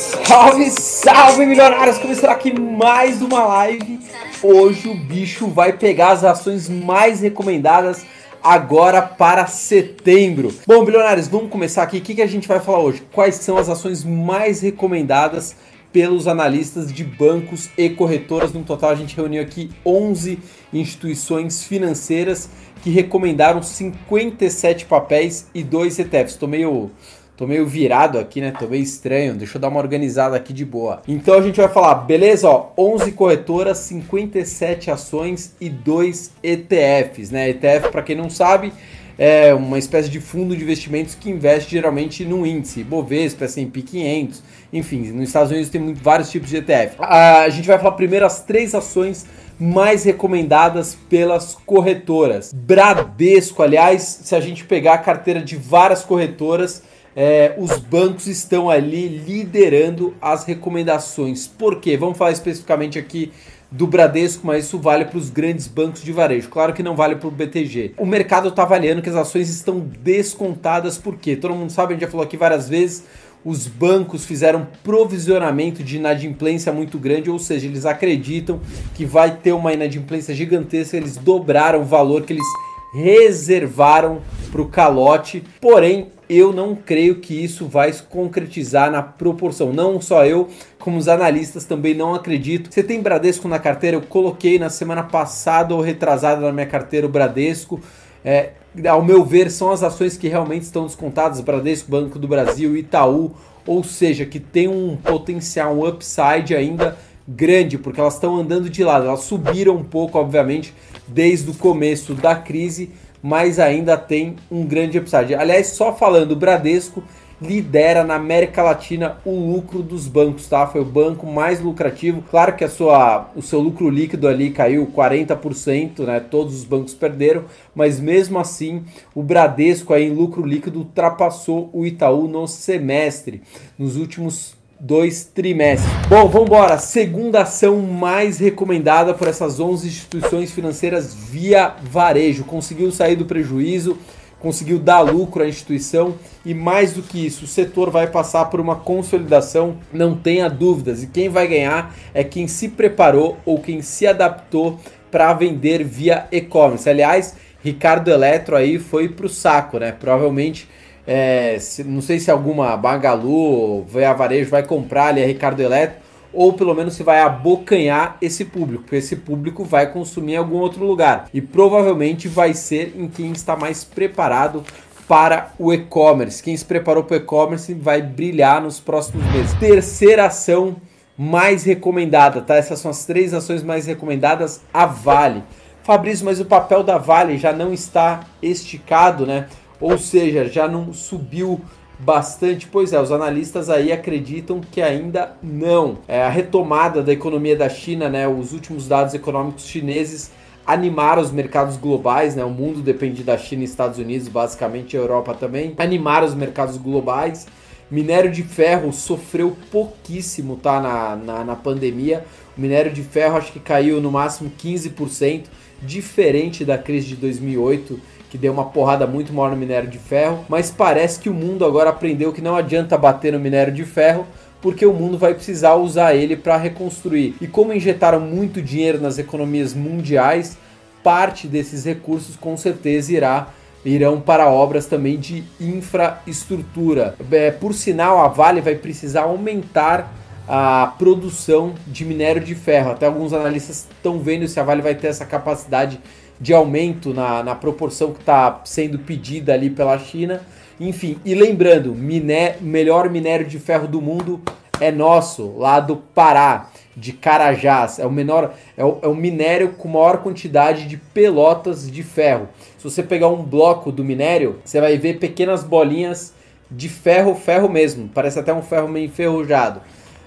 Salve, salve milionários! Começando aqui mais uma live. Hoje o bicho vai pegar as ações mais recomendadas agora para setembro. Bom, bilionários, vamos começar aqui. O que, que a gente vai falar hoje? Quais são as ações mais recomendadas pelos analistas de bancos e corretoras? No total, a gente reuniu aqui 11 instituições financeiras que recomendaram 57 papéis e dois ETFs. Tô meio Tô meio virado aqui, né? Tô meio estranho. Deixa eu dar uma organizada aqui de boa. Então a gente vai falar, beleza? Ó, 11 corretoras, 57 ações e 2 ETFs, né? ETF, para quem não sabe, é uma espécie de fundo de investimentos que investe geralmente no índice, Bovespa, S&P 500, enfim, nos Estados Unidos tem vários tipos de ETF. A gente vai falar primeiro as três ações mais recomendadas pelas corretoras. Bradesco, aliás, se a gente pegar a carteira de várias corretoras, é, os bancos estão ali liderando as recomendações. Por quê? Vamos falar especificamente aqui do Bradesco, mas isso vale para os grandes bancos de varejo. Claro que não vale para o BTG. O mercado está avaliando que as ações estão descontadas, por quê? Todo mundo sabe, a gente já falou aqui várias vezes, os bancos fizeram provisionamento de inadimplência muito grande, ou seja, eles acreditam que vai ter uma inadimplência gigantesca, eles dobraram o valor que eles reservaram para o calote, porém eu não creio que isso vai se concretizar na proporção. Não só eu, como os analistas também não acredito. Você tem Bradesco na carteira? Eu coloquei na semana passada ou retrasada na minha carteira o Bradesco. É, ao meu ver, são as ações que realmente estão descontadas: Bradesco, Banco do Brasil, Itaú, ou seja, que tem um potencial, upside ainda grande, porque elas estão andando de lado. Elas subiram um pouco, obviamente, desde o começo da crise, mas ainda tem um grande upside. Aliás, só falando, o Bradesco lidera na América Latina o lucro dos bancos, tá? Foi o banco mais lucrativo. Claro que a sua, o seu lucro líquido ali caiu 40%, né? Todos os bancos perderam, mas mesmo assim, o Bradesco aí em lucro líquido ultrapassou o Itaú no semestre. Nos últimos dois trimestres. Bom, vamos embora. Segunda ação mais recomendada por essas 11 instituições financeiras via varejo. Conseguiu sair do prejuízo, conseguiu dar lucro à instituição e mais do que isso, o setor vai passar por uma consolidação, não tenha dúvidas. E quem vai ganhar é quem se preparou ou quem se adaptou para vender via e-commerce. Aliás, Ricardo Eletro aí foi para o saco, né? Provavelmente é, se, não sei se alguma Bagalu, a Varejo vai comprar ali a Ricardo Eletro, ou pelo menos se vai abocanhar esse público, porque esse público vai consumir em algum outro lugar. E provavelmente vai ser em quem está mais preparado para o e-commerce. Quem se preparou para o e-commerce vai brilhar nos próximos meses. Terceira ação mais recomendada, tá? Essas são as três ações mais recomendadas, a Vale. Fabrício, mas o papel da Vale já não está esticado, né? Ou seja, já não subiu bastante. Pois é, os analistas aí acreditam que ainda não. É, a retomada da economia da China, né, os últimos dados econômicos chineses animaram os mercados globais, né? O mundo depende da China e Estados Unidos, basicamente a Europa também. Animaram os mercados globais. Minério de ferro sofreu pouquíssimo, tá? Na, na, na pandemia. O minério de ferro acho que caiu no máximo 15%, diferente da crise de 2008 que deu uma porrada muito maior no minério de ferro, mas parece que o mundo agora aprendeu que não adianta bater no minério de ferro, porque o mundo vai precisar usar ele para reconstruir. E como injetaram muito dinheiro nas economias mundiais, parte desses recursos com certeza irá irão para obras também de infraestrutura. É, por sinal, a Vale vai precisar aumentar a produção de minério de ferro. Até alguns analistas estão vendo se a Vale vai ter essa capacidade de aumento na, na proporção que está sendo pedida ali pela China. Enfim, e lembrando, miné, melhor minério de ferro do mundo é nosso, lá do Pará, de Carajás. É o menor, é o, é o minério com maior quantidade de pelotas de ferro. Se você pegar um bloco do minério, você vai ver pequenas bolinhas de ferro, ferro mesmo. Parece até um ferro meio enferrujado.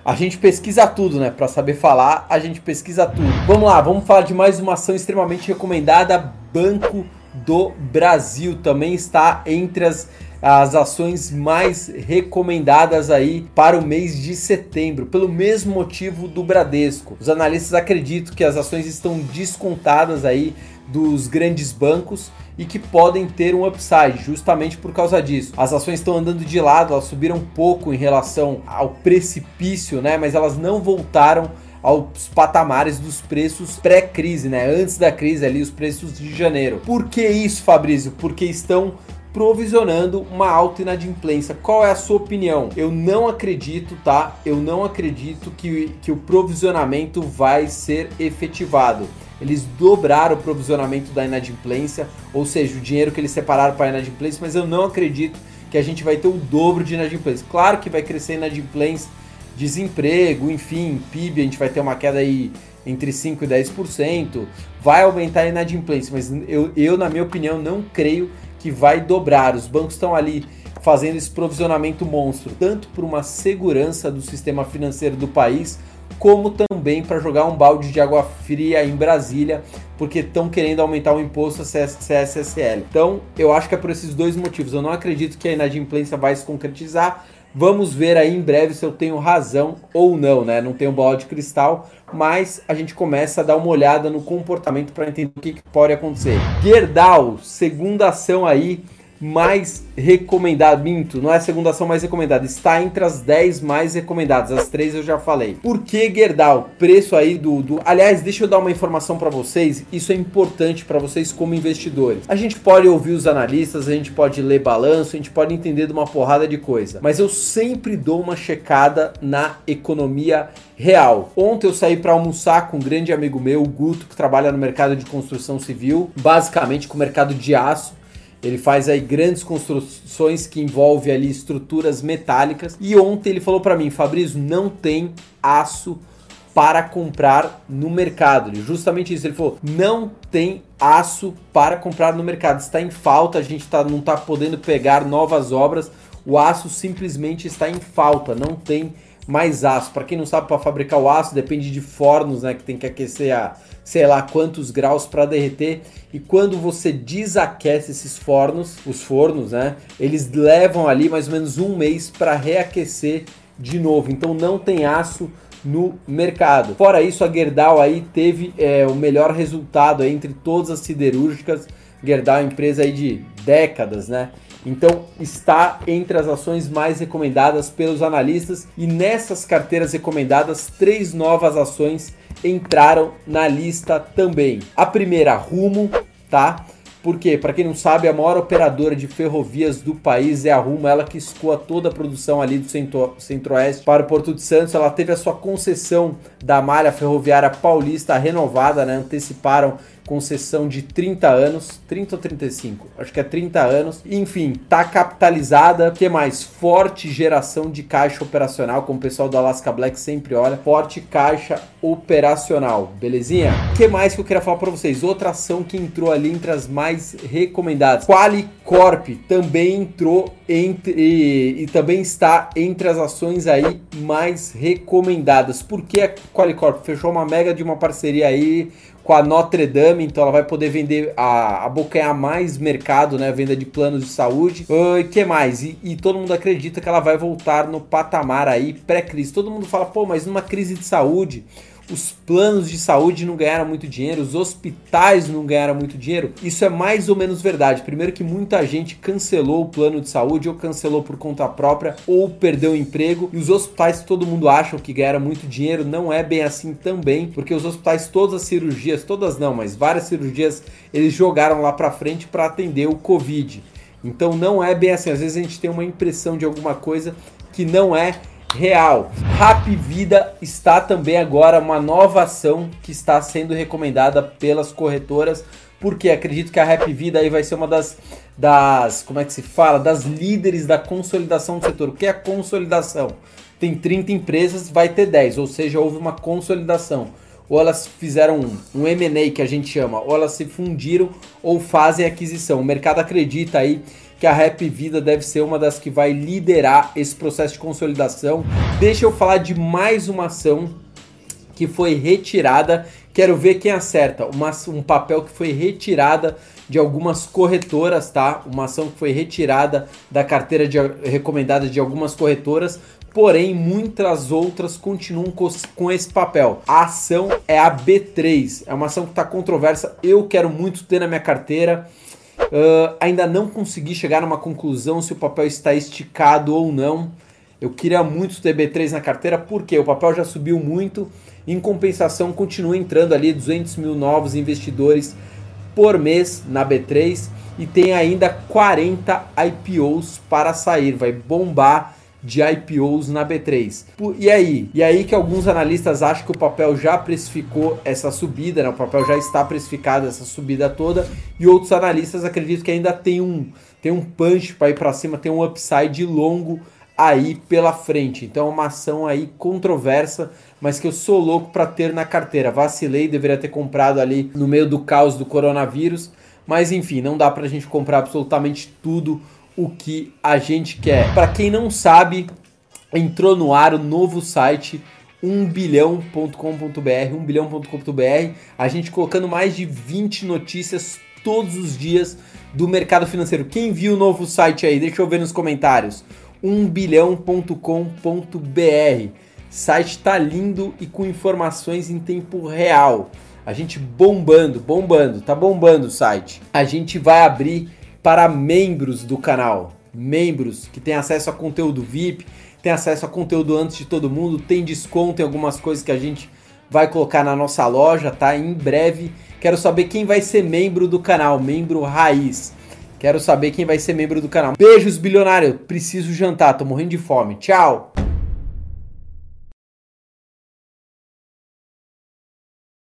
A gente pesquisa tudo, né? Para saber falar, a gente pesquisa tudo. Vamos lá, vamos falar de mais uma ação extremamente recomendada, Banco do Brasil também está entre as, as ações mais recomendadas aí para o mês de setembro, pelo mesmo motivo do Bradesco. Os analistas acreditam que as ações estão descontadas aí dos grandes bancos e que podem ter um upside justamente por causa disso. As ações estão andando de lado, elas subiram um pouco em relação ao precipício, né? Mas elas não voltaram aos patamares dos preços pré-crise, né? Antes da crise ali, os preços de janeiro. Por que isso, Fabrício? Porque estão provisionando uma alta inadimplência. Qual é a sua opinião? Eu não acredito, tá? Eu não acredito que, que o provisionamento vai ser efetivado. Eles dobraram o provisionamento da inadimplência, ou seja, o dinheiro que eles separaram para a inadimplência, mas eu não acredito que a gente vai ter o dobro de inadimplência. Claro que vai crescer inadimplência, desemprego, enfim, PIB, a gente vai ter uma queda aí entre 5% e 10%, vai aumentar a inadimplência, mas eu, eu, na minha opinião, não creio que vai dobrar. Os bancos estão ali fazendo esse provisionamento monstro, tanto por uma segurança do sistema financeiro do país, como também para jogar um balde de água fria em Brasília, porque estão querendo aumentar o imposto CSSL. Então, eu acho que é por esses dois motivos. Eu não acredito que a inadimplência vai se concretizar. Vamos ver aí em breve se eu tenho razão ou não, né? Não tenho bola de cristal, mas a gente começa a dar uma olhada no comportamento para entender o que, que pode acontecer. Gerdau, segunda ação aí mais recomendada, minto, não é a segunda ação mais recomendada, está entre as 10 mais recomendadas, as três eu já falei. Por que Gerdau? Preço aí do, do... Aliás, deixa eu dar uma informação para vocês, isso é importante para vocês como investidores. A gente pode ouvir os analistas, a gente pode ler balanço, a gente pode entender de uma porrada de coisa, mas eu sempre dou uma checada na economia real. Ontem eu saí para almoçar com um grande amigo meu, o Guto, que trabalha no mercado de construção civil, basicamente com o mercado de aço. Ele faz aí grandes construções que envolvem ali estruturas metálicas. E ontem ele falou para mim, Fabrício, não tem aço para comprar no mercado. Justamente isso, ele falou, não tem aço para comprar no mercado. Está em falta, a gente tá, não está podendo pegar novas obras. O aço simplesmente está em falta, não tem mais aço. Para quem não sabe, para fabricar o aço depende de fornos, né, que tem que aquecer a sei lá quantos graus para derreter. E quando você desaquece esses fornos, os fornos, né, eles levam ali mais ou menos um mês para reaquecer de novo. Então não tem aço no mercado. Fora isso, a Gerdau aí teve é, o melhor resultado entre todas as siderúrgicas. Gerdau é empresa aí de décadas, né? Então está entre as ações mais recomendadas pelos analistas e nessas carteiras recomendadas três novas ações entraram na lista também. A primeira, Rumo, tá? Porque, para quem não sabe, a maior operadora de ferrovias do país é a Rumo, ela que escoa toda a produção ali do centro-oeste para o Porto de Santos. Ela teve a sua concessão da malha ferroviária paulista renovada, né? Anteciparam concessão de 30 anos, 30 ou 35, acho que é 30 anos. Enfim, tá capitalizada. que mais? Forte geração de caixa operacional, como o pessoal do Alaska Black sempre olha. Forte caixa operacional, belezinha? que mais que eu queria falar para vocês? Outra ação que entrou ali entre as mais recomendadas. Qualicorp também entrou entre e, e também está entre as ações aí mais recomendadas. Por que a Qualicorp fechou uma mega de uma parceria aí com a Notre Dame, então ela vai poder vender, a, abocanhar mais mercado, né? Venda de planos de saúde. O que mais? E, e, todo mundo acredita que ela vai voltar no patamar aí pré-crise. Todo mundo fala, pô, mas numa crise de saúde os planos de saúde não ganharam muito dinheiro, os hospitais não ganharam muito dinheiro. Isso é mais ou menos verdade. Primeiro que muita gente cancelou o plano de saúde ou cancelou por conta própria ou perdeu o emprego. E os hospitais todo mundo acha que ganharam muito dinheiro, não é bem assim também, porque os hospitais todas as cirurgias, todas não, mas várias cirurgias, eles jogaram lá para frente para atender o COVID. Então não é bem assim. Às vezes a gente tem uma impressão de alguma coisa que não é real. Rap Vida está também agora uma nova ação que está sendo recomendada pelas corretoras, porque acredito que a Rap Vida aí vai ser uma das das, como é que se fala, das líderes da consolidação do setor. O que é consolidação? Tem 30 empresas, vai ter 10, ou seja, houve uma consolidação. Ou elas fizeram um, um M&A que a gente chama, ou elas se fundiram ou fazem aquisição. O mercado acredita aí que a Rap Vida deve ser uma das que vai liderar esse processo de consolidação. Deixa eu falar de mais uma ação que foi retirada. Quero ver quem acerta. Uma, um papel que foi retirada de algumas corretoras, tá? Uma ação que foi retirada da carteira de, recomendada de algumas corretoras porém muitas outras continuam com esse papel. A ação é a B3, é uma ação que está controversa, eu quero muito ter na minha carteira. Uh, ainda não consegui chegar numa conclusão se o papel está esticado ou não. Eu queria muito ter B3 na carteira, porque o papel já subiu muito. Em compensação, continua entrando ali 200 mil novos investidores por mês na B3 e tem ainda 40 IPOs para sair. Vai bombar de IPOs na B3. E aí? E aí que alguns analistas acham que o papel já precificou essa subida, né? o papel já está precificado essa subida toda, e outros analistas acreditam que ainda tem um, tem um punch para ir para cima, tem um upside longo aí pela frente. Então é uma ação aí controversa, mas que eu sou louco para ter na carteira. Vacilei, deveria ter comprado ali no meio do caos do coronavírus, mas enfim, não dá para a gente comprar absolutamente tudo o que a gente quer. Para quem não sabe, entrou no ar o novo site 1bilhão.com.br, 1bilhão.com.br, a gente colocando mais de 20 notícias todos os dias do mercado financeiro. Quem viu o novo site aí? Deixa eu ver nos comentários. 1bilhão.com.br. Site tá lindo e com informações em tempo real. A gente bombando, bombando, tá bombando o site. A gente vai abrir para membros do canal. Membros que têm acesso a conteúdo VIP, tem acesso a conteúdo antes de todo mundo, tem desconto em algumas coisas que a gente vai colocar na nossa loja, tá? Em breve. Quero saber quem vai ser membro do canal, membro raiz. Quero saber quem vai ser membro do canal. Beijos, bilionário. Preciso jantar, tô morrendo de fome. Tchau.